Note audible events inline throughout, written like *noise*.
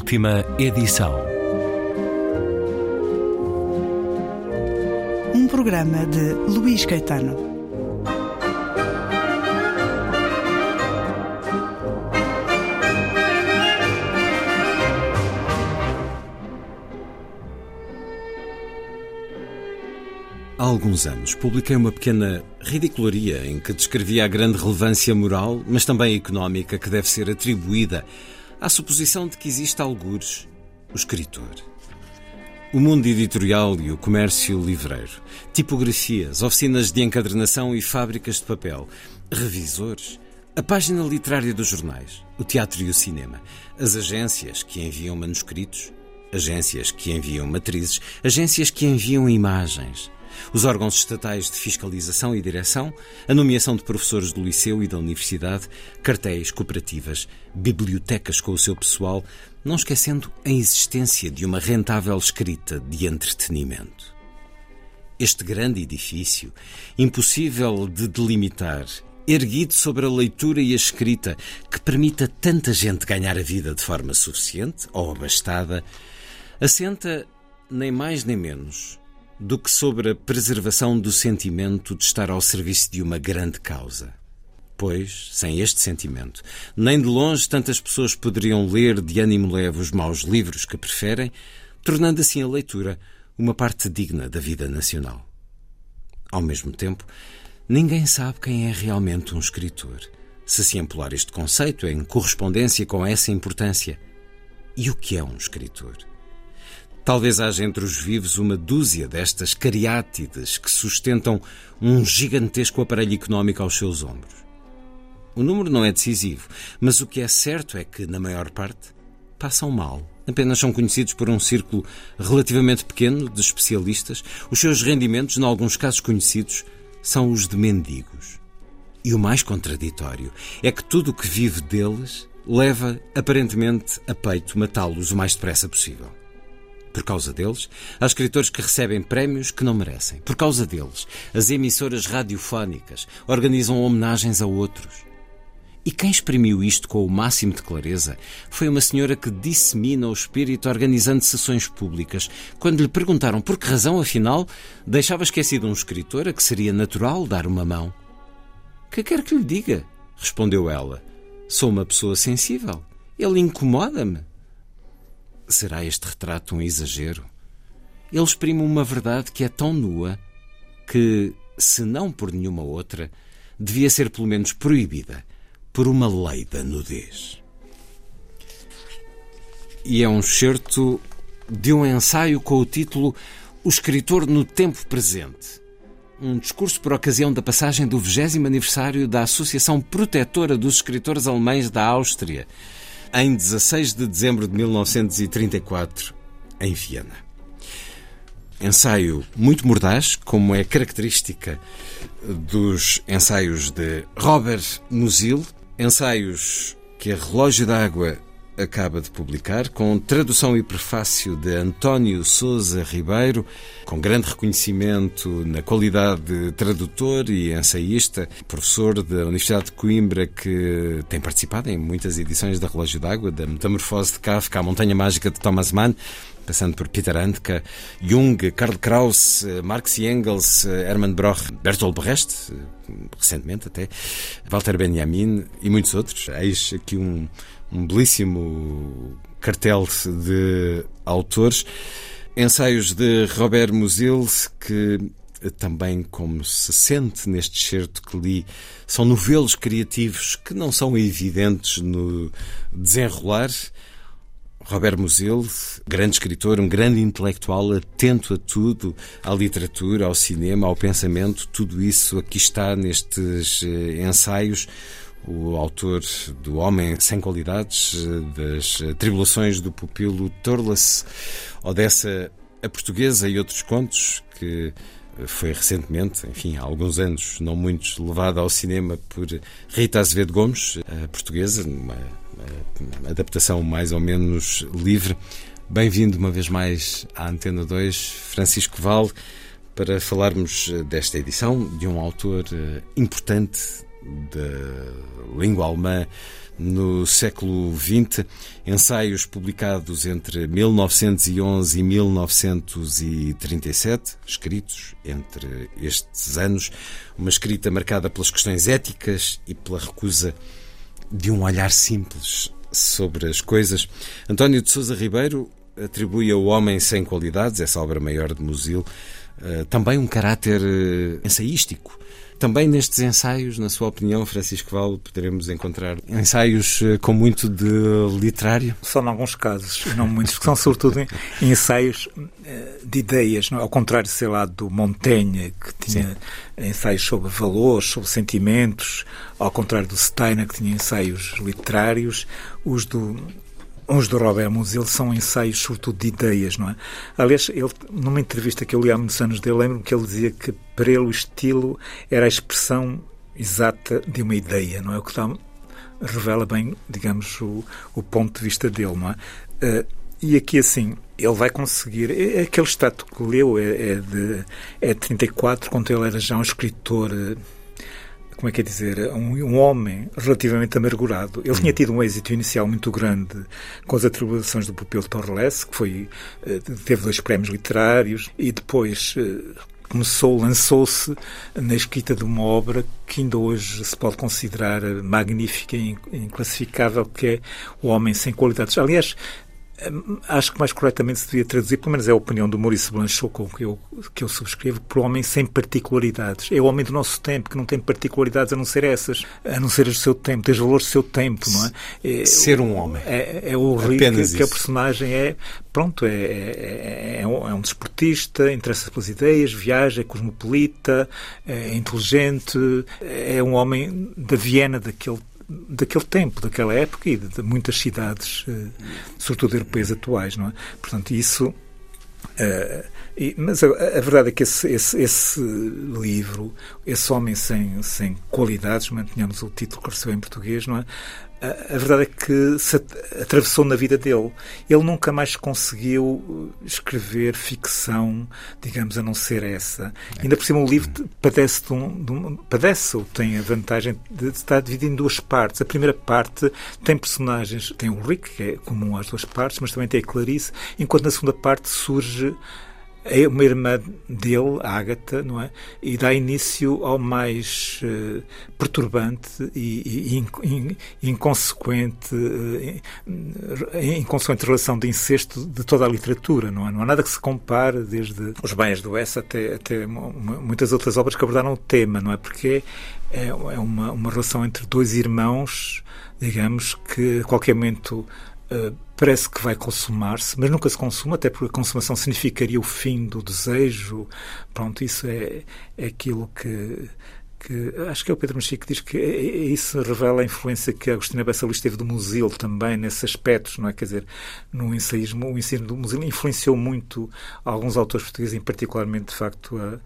Última edição. Um programa de Luís Caetano. Há alguns anos publiquei uma pequena ridicularia em que descrevia a grande relevância moral, mas também económica, que deve ser atribuída à suposição de que existe algures o escritor. O mundo editorial e o comércio livreiro, tipografias, oficinas de encadernação e fábricas de papel, revisores, a página literária dos jornais, o teatro e o cinema, as agências que enviam manuscritos, agências que enviam matrizes, agências que enviam imagens os órgãos estatais de fiscalização e direção, a nomeação de professores do liceu e da universidade, cartéis, cooperativas, bibliotecas com o seu pessoal, não esquecendo a existência de uma rentável escrita de entretenimento. Este grande edifício, impossível de delimitar, erguido sobre a leitura e a escrita, que permita tanta gente ganhar a vida de forma suficiente ou abastada, assenta nem mais nem menos do que sobre a preservação do sentimento de estar ao serviço de uma grande causa. Pois, sem este sentimento, nem de longe tantas pessoas poderiam ler de ânimo leve os maus livros que preferem, tornando assim a leitura uma parte digna da vida nacional. Ao mesmo tempo, ninguém sabe quem é realmente um escritor, se se empolar este conceito em correspondência com essa importância. E o que é um escritor? Talvez haja entre os vivos uma dúzia destas cariátides que sustentam um gigantesco aparelho económico aos seus ombros. O número não é decisivo, mas o que é certo é que, na maior parte, passam mal. Apenas são conhecidos por um círculo relativamente pequeno de especialistas. Os seus rendimentos, em alguns casos conhecidos, são os de mendigos. E o mais contraditório é que tudo o que vive deles leva, aparentemente, a peito matá-los o mais depressa possível. Por causa deles, há escritores que recebem prémios que não merecem. Por causa deles, as emissoras radiofónicas organizam homenagens a outros. E quem exprimiu isto com o máximo de clareza foi uma senhora que dissemina o espírito organizando sessões públicas. Quando lhe perguntaram por que razão, afinal, deixava esquecido um escritor a que seria natural dar uma mão. Que quer que lhe diga? respondeu ela. Sou uma pessoa sensível. Ele incomoda-me. Será este retrato um exagero? Ele exprime uma verdade que é tão nua que, se não por nenhuma outra, devia ser pelo menos proibida por uma lei da nudez. E é um excerto de um ensaio com o título O Escritor no Tempo Presente. Um discurso por ocasião da passagem do 20 aniversário da Associação Protetora dos Escritores Alemães da Áustria, em 16 de dezembro de 1934, em Viena. Ensaio muito mordaz, como é característica dos ensaios de Robert Musil, ensaios que a Relógio d'Água acaba de publicar, com tradução e prefácio de António Souza Ribeiro, com grande reconhecimento na qualidade de tradutor e ensaísta, professor da Universidade de Coimbra, que tem participado em muitas edições da Relógio d'Água, da Metamorfose de Kafka, a Montanha Mágica de Thomas Mann, passando por Peter Handke, Jung, Karl Kraus, Marx e Engels, Hermann Broch, Bertolt Brecht, recentemente até, Walter Benjamin e muitos outros. Eis aqui um, um belíssimo cartel de autores. Ensaios de Robert Musil, que também, como se sente neste certo que li, são novelos criativos que não são evidentes no desenrolar. Robert Musil, grande escritor, um grande intelectual, atento a tudo, à literatura, ao cinema, ao pensamento, tudo isso aqui está nestes eh, ensaios. O autor do Homem Sem Qualidades, das Tribulações do Pupilo Torlas, Odessa a Portuguesa e outros contos que foi recentemente, enfim, há alguns anos, não muitos, levada ao cinema por Rita Azevedo Gomes, portuguesa, uma, uma adaptação mais ou menos livre. Bem-vindo uma vez mais à Antena 2, Francisco Val, para falarmos desta edição de um autor importante da língua alemã no século XX, ensaios publicados entre 1911 e 1937, escritos entre estes anos, uma escrita marcada pelas questões éticas e pela recusa de um olhar simples sobre as coisas. António de Sousa Ribeiro atribui ao Homem Sem Qualidades, essa obra maior de Musil, eh, também um caráter eh, ensaístico. Também nestes ensaios, na sua opinião, Francisco Val, poderemos encontrar ensaios eh, com muito de literário? Só em alguns casos, não muitos, que são sobretudo ensaios de ideias, não? É? ao contrário, sei lá, do Montaigne, que tinha Sim. ensaios sobre valores, sobre sentimentos, ao contrário do Steiner, que tinha ensaios literários, os do os do Robert Musil são ensaios, sobretudo, de ideias, não é? Aliás, ele, numa entrevista que eu li há muitos anos dele, lembro-me que ele dizia que para ele o estilo era a expressão exata de uma ideia, não é? O que dá, revela bem, digamos, o, o ponto de vista dele, não é? Uh, e aqui, assim, ele vai conseguir. É, é aquele status que leu é, é, de, é de 34, quando ele era já um escritor. Uh, como é que é dizer, um, um homem relativamente amargurado. Ele tinha tido um êxito inicial muito grande com as atribuições do Pupil Torres, que foi, eh, teve dois prémios literários, e depois eh, começou, lançou-se na escrita de uma obra que ainda hoje se pode considerar magnífica e inclassificável, que é O Homem Sem Qualidades. Aliás, acho que mais corretamente se devia traduzir, pelo menos é a opinião do Maurício Blanchot, com que eu, que eu subscrevo, por homem sem particularidades. É o homem do nosso tempo, que não tem particularidades a não ser essas, a não ser o seu tempo, tem os valores do seu tempo, não é? é ser um homem. É, é o rico que, que a personagem é. Pronto, é, é, é, um, é um desportista, interessa pelas ideias, viaja, é cosmopolita, é inteligente, é um homem da Viena daquele daquele tempo, daquela época e de, de muitas cidades, uh, sobretudo europeias atuais, não é? Portanto, isso. Uh, e, mas a, a, verdade é que esse, esse, esse, livro, esse homem sem, sem qualidades, mantenhamos o título que recebeu em português, não é? A, verdade é que se atravessou na vida dele. Ele nunca mais conseguiu escrever ficção, digamos, a não ser essa. É. Ainda por cima, o livro padece, de um, de um, padece ou tem a vantagem de estar dividido em duas partes. A primeira parte tem personagens, tem o Rick, que é comum às duas partes, mas também tem a Clarice, enquanto na segunda parte surge é uma irmã dele, Ágata, não é? E dá início ao mais uh, perturbante e, e in, inconsequente, uh, inconsequente relação de incesto de toda a literatura, não é? Não há nada que se compare, desde Os Bens do Oeste até, até muitas outras obras que abordaram o tema, não é? Porque é, é uma, uma relação entre dois irmãos, digamos, que a qualquer momento uh, parece que vai consumar-se, mas nunca se consuma, até porque a consumação significaria o fim do desejo. Pronto, isso é, é aquilo que, que acho que é o Pedro Mexico que diz que é, é, isso revela a influência que Agostina Bessalis teve do Musil também nesses aspectos, não é? Quer dizer, no ensaísmo, o ensino do Musil influenciou muito alguns autores portugueses, em particularmente, de facto, a,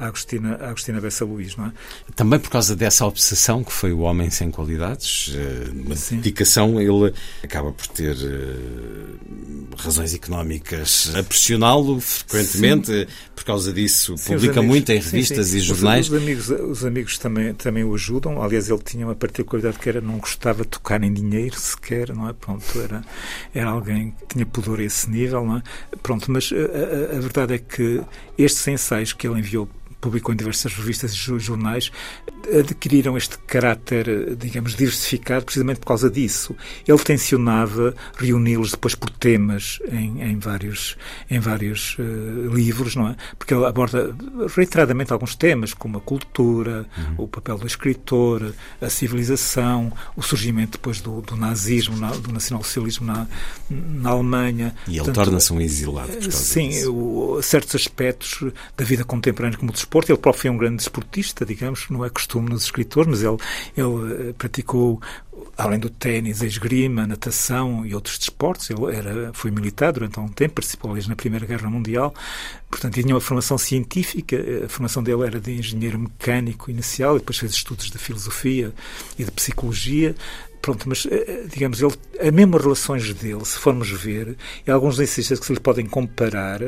a Agostina, a Agostina Bessa Luís, não é? Também por causa dessa obsessão que foi o homem sem qualidades, eh, uma Sim. dedicação, ele acaba por ter eh, razões económicas a pressioná-lo frequentemente, sim. por causa disso sim, publica muito em revistas e jornais. Os, os, amigos, os amigos também, também o ajudam, aliás ele tinha uma particularidade que era não gostava de tocar em dinheiro sequer, não é? Pronto, era, era alguém que tinha pudor a esse nível, não é? Pronto, mas a, a, a verdade é que estes ensaios que ele enviou publicou em diversas revistas e jornais, adquiriram este caráter, digamos, diversificado precisamente por causa disso. Ele tensionava reuni-los depois por temas em, em vários, em vários uh, livros, não é? Porque ele aborda reiteradamente alguns temas, como a cultura, uhum. o papel do escritor, a civilização, o surgimento depois do, do nazismo, na, do nacionalsocialismo na, na Alemanha. E ele torna-se um exilado por causa Sim, o, certos aspectos da vida contemporânea, desporto. Ele próprio foi um grande desportista, digamos, não é costume nos escritores, mas ele, ele eh, praticou, além do ténis, a esgrima, a natação e outros desportos. Ele era, foi militar durante algum tempo, participou aliás na Primeira Guerra Mundial. Portanto, tinha uma formação científica. A formação dele era de engenheiro mecânico inicial, e depois fez estudos de filosofia e de psicologia. Pronto, mas, eh, digamos, ele, as mesmas relações dele, se formos ver, e alguns cientistas que se lhe podem comparar,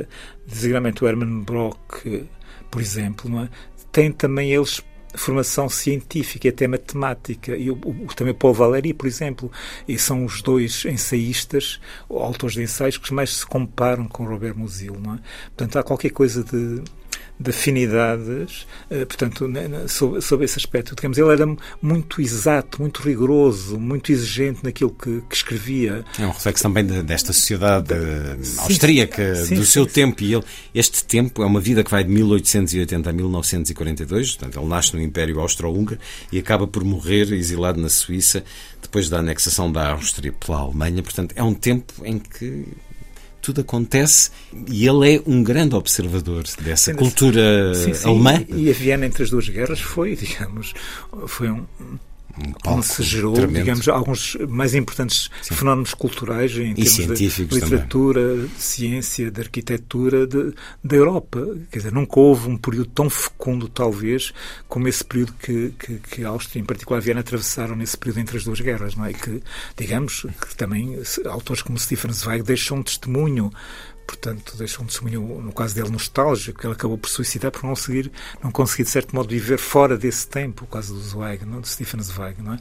designadamente o Hermann Brock, por exemplo, é? têm também eles formação científica e até matemática. E o, o, também Paul Valéry, por exemplo, e são os dois ensaístas, autores de ensaios, que mais se comparam com Robert Musil. Não é? Portanto, há qualquer coisa de de afinidades, eh, portanto, sobre, esse aspecto. Digamos, ele era muito exato, muito rigoroso, muito exigente naquilo que, que escrevia. É um reflexo também de, desta sociedade sim, austríaca sim, do sim, seu tempo. E ele, este tempo é uma vida que vai de 1880 a 1942, portanto, ele nasce no Império Austro-Húngaro e acaba por morrer exilado na Suíça depois da anexação da Áustria pela Alemanha. Portanto, é um tempo em que tudo acontece e ele é um grande observador dessa cultura sim, sim, alemã. E a Viena entre as duas guerras foi, *laughs* digamos, foi um, um palco se gerou, tremendo. digamos, alguns mais importantes Sim. fenómenos culturais em e termos de literatura, também. ciência, de arquitetura de, da Europa. Quer dizer, nunca houve um período tão fecundo, talvez, como esse período que, que, que a Áustria, em particular a Viena, atravessaram nesse período entre as duas guerras, não é? Que, digamos, que também autores como Stephen Zweig deixam um testemunho portanto, deixou um testemunho, no caso dele, nostálgico, que ele acabou por suicidar por não conseguir, não conseguir, de certo modo, viver fora desse tempo, o caso do Zweig, não? de Stephen Zweig, não é?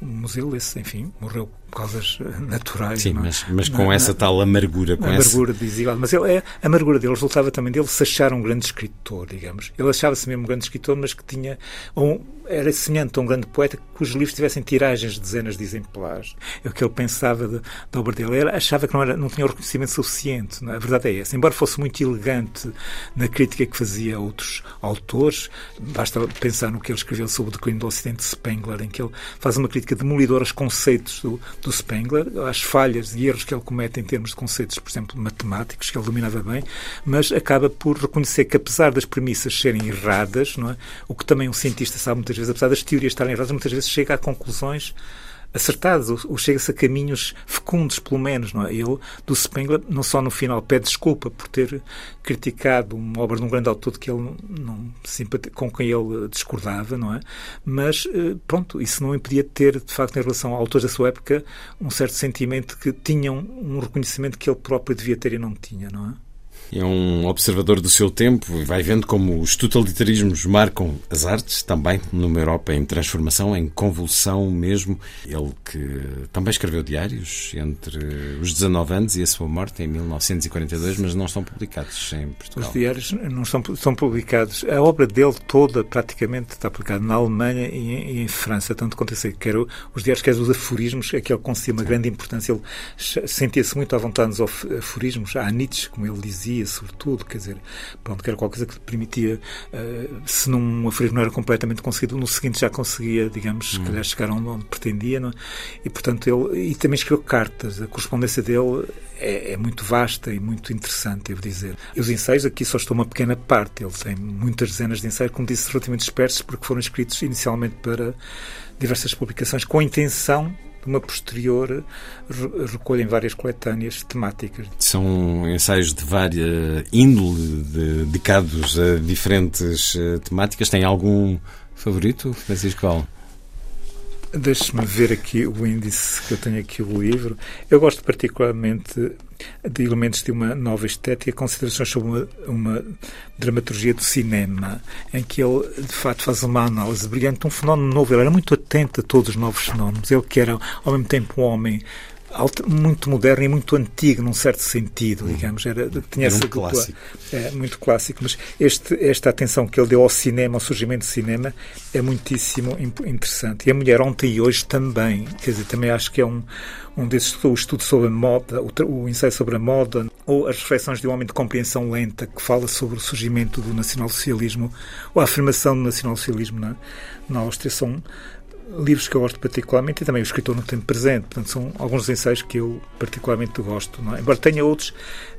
O museu, esse, enfim, morreu por causas eh, naturais. Sim? É? mas, mas com na, essa tal amargura. Com amargura essa... desigual. Mas ele, é, a amargura dele resultava também dele se achar um grande escritor, digamos. Ele achava-se mesmo um grande escritor, mas que tinha um, era semelhante a um grande poeta cujos livros tivessem tiragens de dezenas de exemplares. É o que ele pensava de, da obra dele. Ele achava que não, era, não tinha o reconhecimento suficiente. É? A verdade é essa. Embora fosse muito elegante na crítica que fazia a outros autores, basta pensar no que ele escreveu sobre o declínio do Ocidente de Spengler, em que ele faz uma crítica demolidora aos conceitos do, do Spengler, às falhas e erros que ele comete em termos de conceitos, por exemplo, matemáticos, que ele dominava bem, mas acaba por reconhecer que, apesar das premissas serem erradas, não é? o que também um cientista sabe muitas vezes, apesar das teorias estarem erradas, muitas vezes chega a conclusões acertadas, ou, chega-se a caminhos fecundos, pelo menos. Não é? Ele, do Spengler, não só no final pede desculpa por ter criticado uma obra de um grande autor que ele não, com quem ele discordava, não é? Mas, eh, pronto, isso não impedia de ter, de facto, em relação a autores da sua época, um certo sentimento que tinham um reconhecimento que ele próprio devia ter e não tinha, não é? É um observador do seu tempo e vai vendo como os totalitarismos marcam as artes, também numa Europa em transformação, em convulsão mesmo. Ele que também escreveu diários entre os 19 anos e a sua morte em 1942, mas não estão publicados em Portugal. Os diários não são, são publicados. A obra dele toda praticamente está publicada na Alemanha e em, em França, tanto quanto eu sei. Quer os diários, quer os aforismos, é que ele concedia uma grande importância. Ele sentia-se muito à vontade nos aforismos. Há Nietzsche, como ele dizia, sobretudo, quer dizer, pronto, que era qualquer coisa que permitia, uh, se num aforismo não era completamente conseguido, no seguinte já conseguia, digamos, hum. calhar chegar onde pretendia, não? É? e portanto ele, e também escreveu cartas, a correspondência dele é, é, muito vasta e muito interessante, devo dizer. E os ensaios, aqui só estou uma pequena parte, ele tem muitas dezenas de ensaios, como disse, relativamente dispersos, porque foram escritos inicialmente para diversas publicações, com a intenção uma posterior recolha em várias coletâneas temáticas. São ensaios de várias índole, dedicados a diferentes eh, temáticas. Tem algum favorito, Francisco Val? Deixe-me ver aqui o índice que eu tenho aqui o livro. Eu gosto particularmente de elementos de uma nova estética, considerações sobre uma, uma dramaturgia do cinema, em que ele, de facto, faz uma análise brilhante de um fenómeno novo. Ele era muito atento a todos os novos fenómenos. Ele que era, ao mesmo tempo, um homem muito moderno e muito antigo, num certo sentido, uhum. digamos. Era, tinha era um essa clássico. É, muito clássico. Mas este, esta atenção que ele deu ao cinema, ao surgimento do cinema, é muitíssimo interessante. E a mulher ontem e hoje também. Quer dizer, também acho que é um, um desses o estudo sobre a moda, o, o ensaio sobre a moda, ou as reflexões de um homem de compreensão lenta que fala sobre o surgimento do nacionalsocialismo, ou a afirmação do nacionalsocialismo na, na Áustria, são livros que eu gosto particularmente e também o escritor no tempo presente. Portanto, são alguns ensaios que eu particularmente gosto. Não é? Embora tenha outros,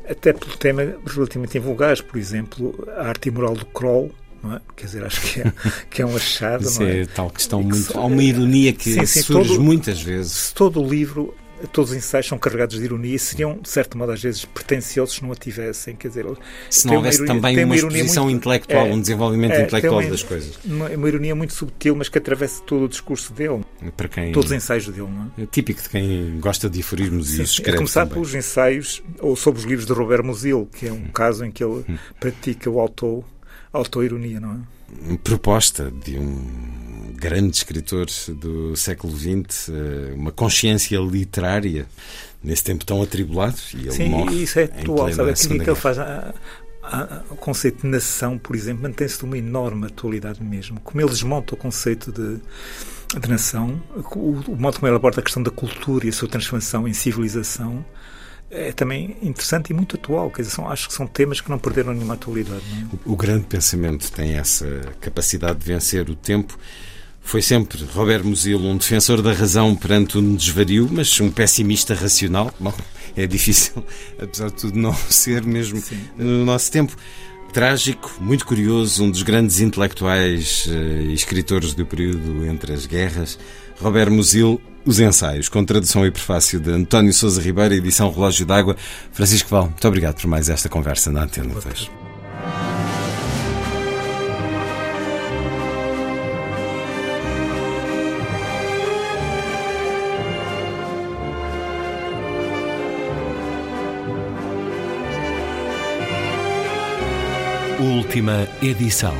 até pelo tema relativamente invulgares, por exemplo, a arte e moral do Kroll, é? Quer dizer, acho que é, que é um achado. Isso *laughs* não é? é tal questão muito. Há uma ironia que sim, sim, surge todo, muitas vezes. Se todo o livro todos os ensaios são carregados de ironia e seriam, de certo modo, às vezes pretenciosos se não a tivessem. Quer dizer, se não houvesse ironia, também uma, exposição muito, intelectual, é, um desenvolvimento é, intelectual uma, das coisas. Uma, uma, ironia muito subtil, mas que atravessa todo o discurso dele. Para quem, todos os ensaios dele, não é? é típico de quem gosta de aforismos e escreve. A começar também. pelos ensaios, ou sobre os livros de Robert Musil, que é um hum. caso em que ele hum. pratica o auto, auto-ironia, não é? Proposta de um grande escritor do século XX, eh, uma consciência literária nesse tempo tão atribulado. E ele Sim, morre isso é atual. Sabe, a crítica que ele faz a, a, o conceito de nação, por exemplo, mantém-se de uma enorme atualidade mesmo. Como ele desmonta o conceito de, de nação, o, o modo como ele aborda a questão da cultura e a sua transformação em civilização é também interessante e muito atual. Quer dizer, são, acho que são temas que não perderam nenhuma atualidade. É? O, o, grande pensamento tem essa capacidade de vencer o tempo. Foi sempre Robert Musil um defensor da razão perante um desvario, mas um pessimista racional. Bom, é difícil, *laughs* apesar de tudo, não *laughs* ser mesmo Sim. no nosso tempo. Trágico, muito curioso, um dos grandes intelectuais eh, e escritores do período entre as guerras, Robert Musil, Os Ensaios, com tradução e prefácio de António Sousa Ribeiro, edição Relógio d'Água. Francisco Val, muito obrigado por mais esta conversa na Antena 2. Última edição.